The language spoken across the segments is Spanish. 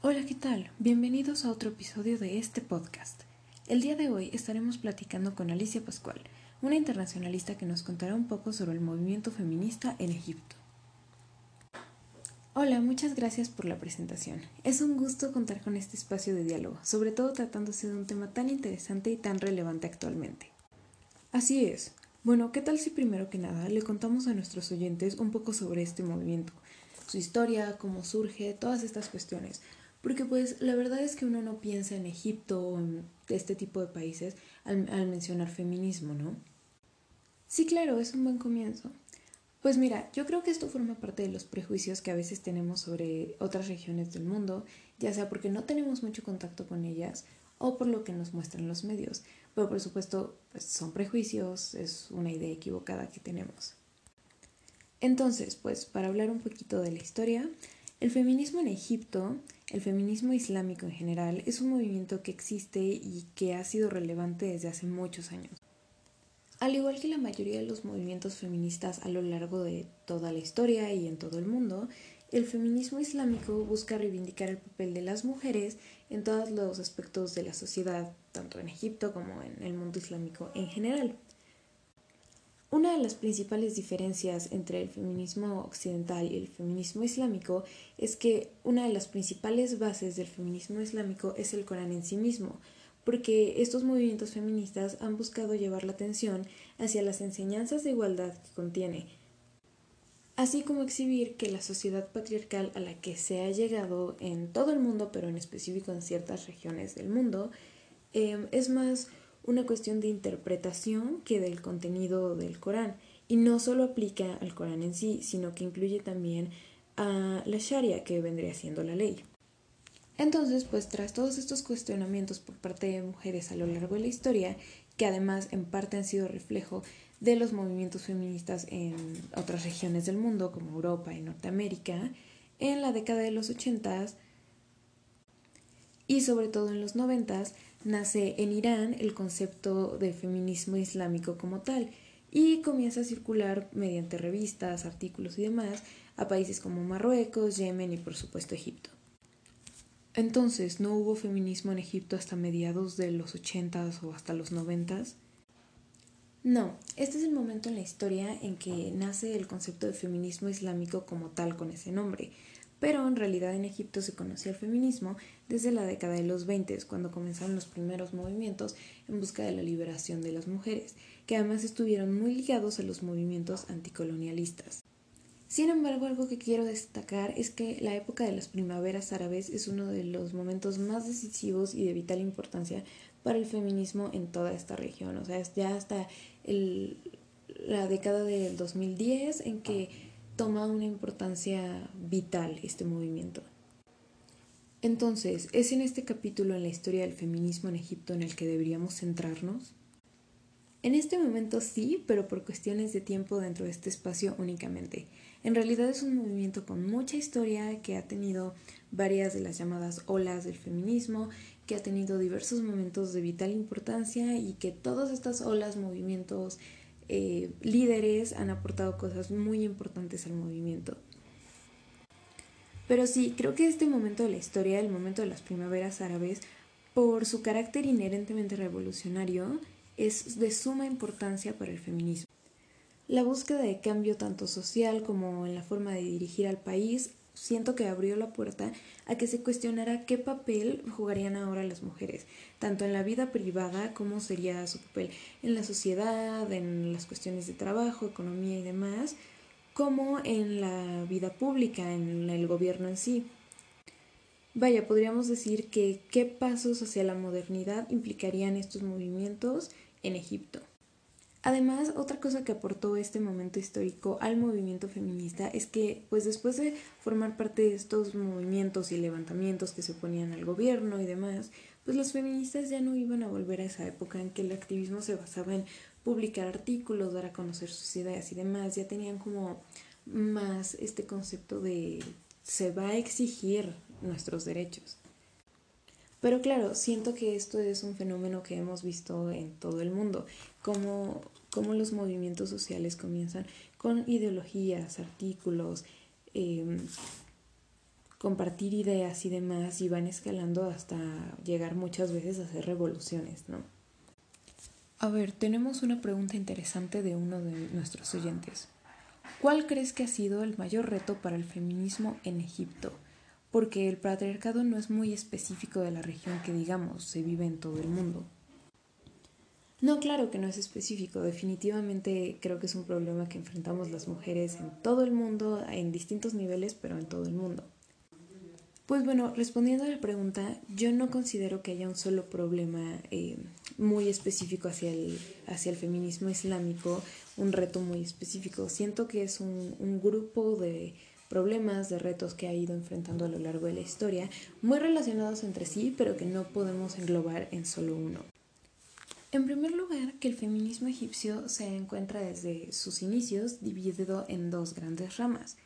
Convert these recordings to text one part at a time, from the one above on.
Hola, ¿qué tal? Bienvenidos a otro episodio de este podcast. El día de hoy estaremos platicando con Alicia Pascual, una internacionalista que nos contará un poco sobre el movimiento feminista en Egipto. Hola, muchas gracias por la presentación. Es un gusto contar con este espacio de diálogo, sobre todo tratándose de un tema tan interesante y tan relevante actualmente. Así es. Bueno, ¿qué tal si primero que nada le contamos a nuestros oyentes un poco sobre este movimiento, su historia, cómo surge, todas estas cuestiones, porque pues la verdad es que uno no piensa en Egipto o en este tipo de países al, mencionar feminismo, ¿no? Sí, claro, es un buen comienzo. Pues mira, yo creo que esto forma parte de los prejuicios que a veces tenemos sobre otras regiones del mundo, ya sea porque no tenemos mucho contacto con ellas o por lo que nos muestran los medios. Pero por supuesto, pues son prejuicios, es una idea equivocada que tenemos. Entonces, pues para hablar un poquito de la historia, el feminismo en Egipto el feminismo islámico en general es un movimiento que existe y que ha sido relevante desde hace muchos años. Al igual que la mayoría de los movimientos feministas a lo largo de toda la historia y en todo el mundo, el feminismo islámico busca reivindicar el papel de las mujeres en todos los aspectos de la sociedad, tanto en Egipto como en el mundo islámico en general. Una de las principales diferencias entre el feminismo occidental y el feminismo islámico es que una de las principales bases del feminismo islámico es el Corán en sí mismo, porque estos movimientos feministas han buscado llevar la atención hacia las enseñanzas de igualdad que contiene, así como exhibir que la sociedad patriarcal a la que se ha llegado en todo el mundo, pero en específico en ciertas regiones del mundo, eh, es más una cuestión de interpretación que del contenido del Corán. Y no solo aplica al Corán en sí, sino que incluye también a la Sharia, que vendría siendo la ley. Entonces, pues tras todos estos cuestionamientos por parte de mujeres a lo largo de la historia, que además en parte han sido reflejo de los movimientos feministas en otras regiones del mundo, como Europa y Norteamérica, en la década de los 80 y sobre todo en los 90 nace en Irán el concepto de feminismo islámico como tal y comienza a circular mediante revistas, artículos y demás a países como Marruecos, Yemen y por supuesto Egipto. Entonces, ¿no hubo feminismo en Egipto hasta mediados de los 80 o hasta los 90 No, este es el momento en la historia en que nace el concepto de feminismo islámico como tal con ese nombre, pero en realidad en Egipto se conocía el feminismo desde la década de los 20, cuando comenzaron los primeros movimientos en busca de la liberación de las mujeres, que además estuvieron muy ligados a los movimientos anticolonialistas. Sin embargo, algo que quiero destacar es que la época de las primaveras árabes es uno de los momentos más decisivos y de vital importancia para el feminismo en toda esta región. O sea, es ya hasta la década del 2010 en que toma una importancia vital este movimiento. Entonces, ¿es en este capítulo en la historia del feminismo en Egipto en el que deberíamos centrarnos? En este momento sí, pero por cuestiones de tiempo dentro de este espacio únicamente. En realidad es un movimiento con mucha historia que ha tenido varias de las llamadas olas del feminismo, que ha tenido diversos momentos de vital importancia y que todas estas olas, movimientos, eh, líderes han aportado cosas muy importantes al movimiento. Pero sí, creo que este momento de la historia, el momento de las primaveras árabes, por su carácter inherentemente revolucionario, es de suma importancia para el feminismo. La búsqueda de cambio tanto social como en la forma de dirigir al país siento que abrió la puerta a que se cuestionara qué papel jugarían ahora las mujeres, tanto en la vida privada como sería su papel en la sociedad, en las cuestiones de trabajo, economía y demás, como en la vida pública, en el gobierno en sí. Vaya, podríamos decir que qué pasos hacia la modernidad implicarían estos movimientos en Egipto. Además, otra cosa que aportó este momento histórico al movimiento feminista es que, pues después de formar parte de estos movimientos y levantamientos que se oponían al gobierno y demás, pues las feministas ya no iban a volver a esa época en que el activismo se basaba en publicar artículos, dar a conocer sus ideas y demás, ya tenían como más este concepto de se va a exigir nuestros derechos. Pero claro, siento que esto es un fenómeno que hemos visto en todo el mundo, como, como los movimientos sociales comienzan con ideologías, artículos, em, compartir ideas y demás y van escalando hasta llegar muchas veces a hacer revoluciones, ¿no? A ver, tenemos una pregunta interesante de uno de nuestros oyentes. ¿Cuál crees que ha sido el mayor reto para el feminismo en Egipto? Porque el patriarcado no es muy específico de la región que digamos se vive en todo el mundo. No, claro que no es específico. Definitivamente creo que es un problema que enfrentamos las mujeres en todo el mundo, en distintos niveles, pero en todo el mundo. Pues bueno, respondiendo a la pregunta, yo no considero que haya un solo problema eh, muy específico hacia el, hacia el feminismo islámico, un reto muy específico. Siento que es un, un grupo de problemas, de retos que ha ido enfrentando a lo largo de la historia, muy relacionados entre sí, pero que no podemos englobar en solo uno. En primer lugar, que el feminismo egipcio se encuentra desde sus inicios dividido en dos grandes ramas.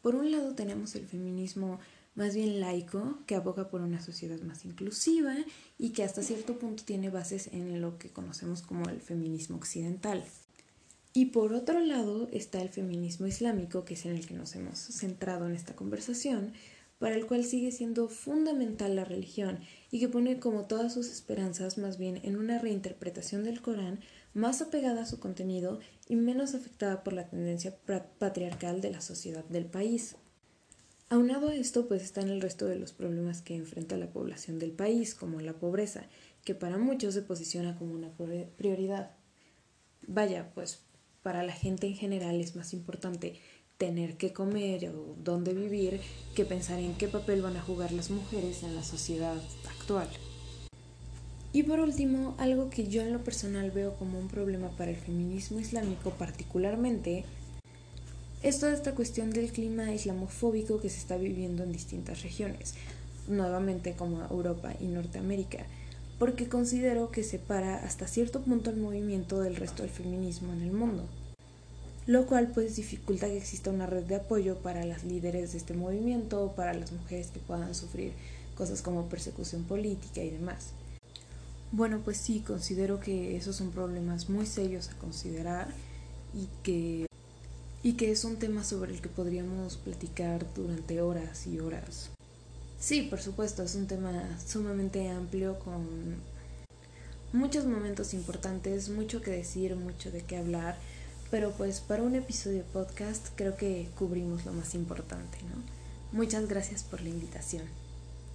Por un lado tenemos el feminismo más bien laico, que aboga por una sociedad más inclusiva y que hasta cierto punto tiene bases en lo que conocemos como el feminismo occidental. Y por otro lado está el feminismo islámico, que es en el que nos hemos centrado en esta conversación, para el cual sigue siendo fundamental la religión y que pone como todas sus esperanzas más bien en una reinterpretación del Corán más apegada a su contenido y menos afectada por la tendencia patriarcal de la sociedad del país. Aunado a esto, pues están el resto de los problemas que enfrenta la población del país, como la pobreza, que para muchos se posiciona como una prioridad. Vaya, pues para la gente en general es más importante tener que comer o dónde vivir que pensar en qué papel van a jugar las mujeres en la sociedad actual. Y por último, algo que yo en lo personal veo como un problema para el feminismo islámico particularmente es toda esta cuestión del clima islamofóbico que se está viviendo en distintas regiones, nuevamente como Europa y Norteamérica, porque considero que separa hasta cierto punto el movimiento del resto del feminismo en el mundo, lo cual pues dificulta que exista una red de apoyo para las líderes de este movimiento, para las mujeres que puedan sufrir cosas como persecución política y demás. Bueno, pues sí, considero que esos son problemas muy serios a considerar y que y que es un tema sobre el que podríamos platicar durante horas y horas. Sí, por supuesto, es un tema sumamente amplio con muchos momentos importantes, mucho que decir, mucho de qué hablar, pero pues para un episodio podcast creo que cubrimos lo más importante, ¿no? Muchas gracias por la invitación.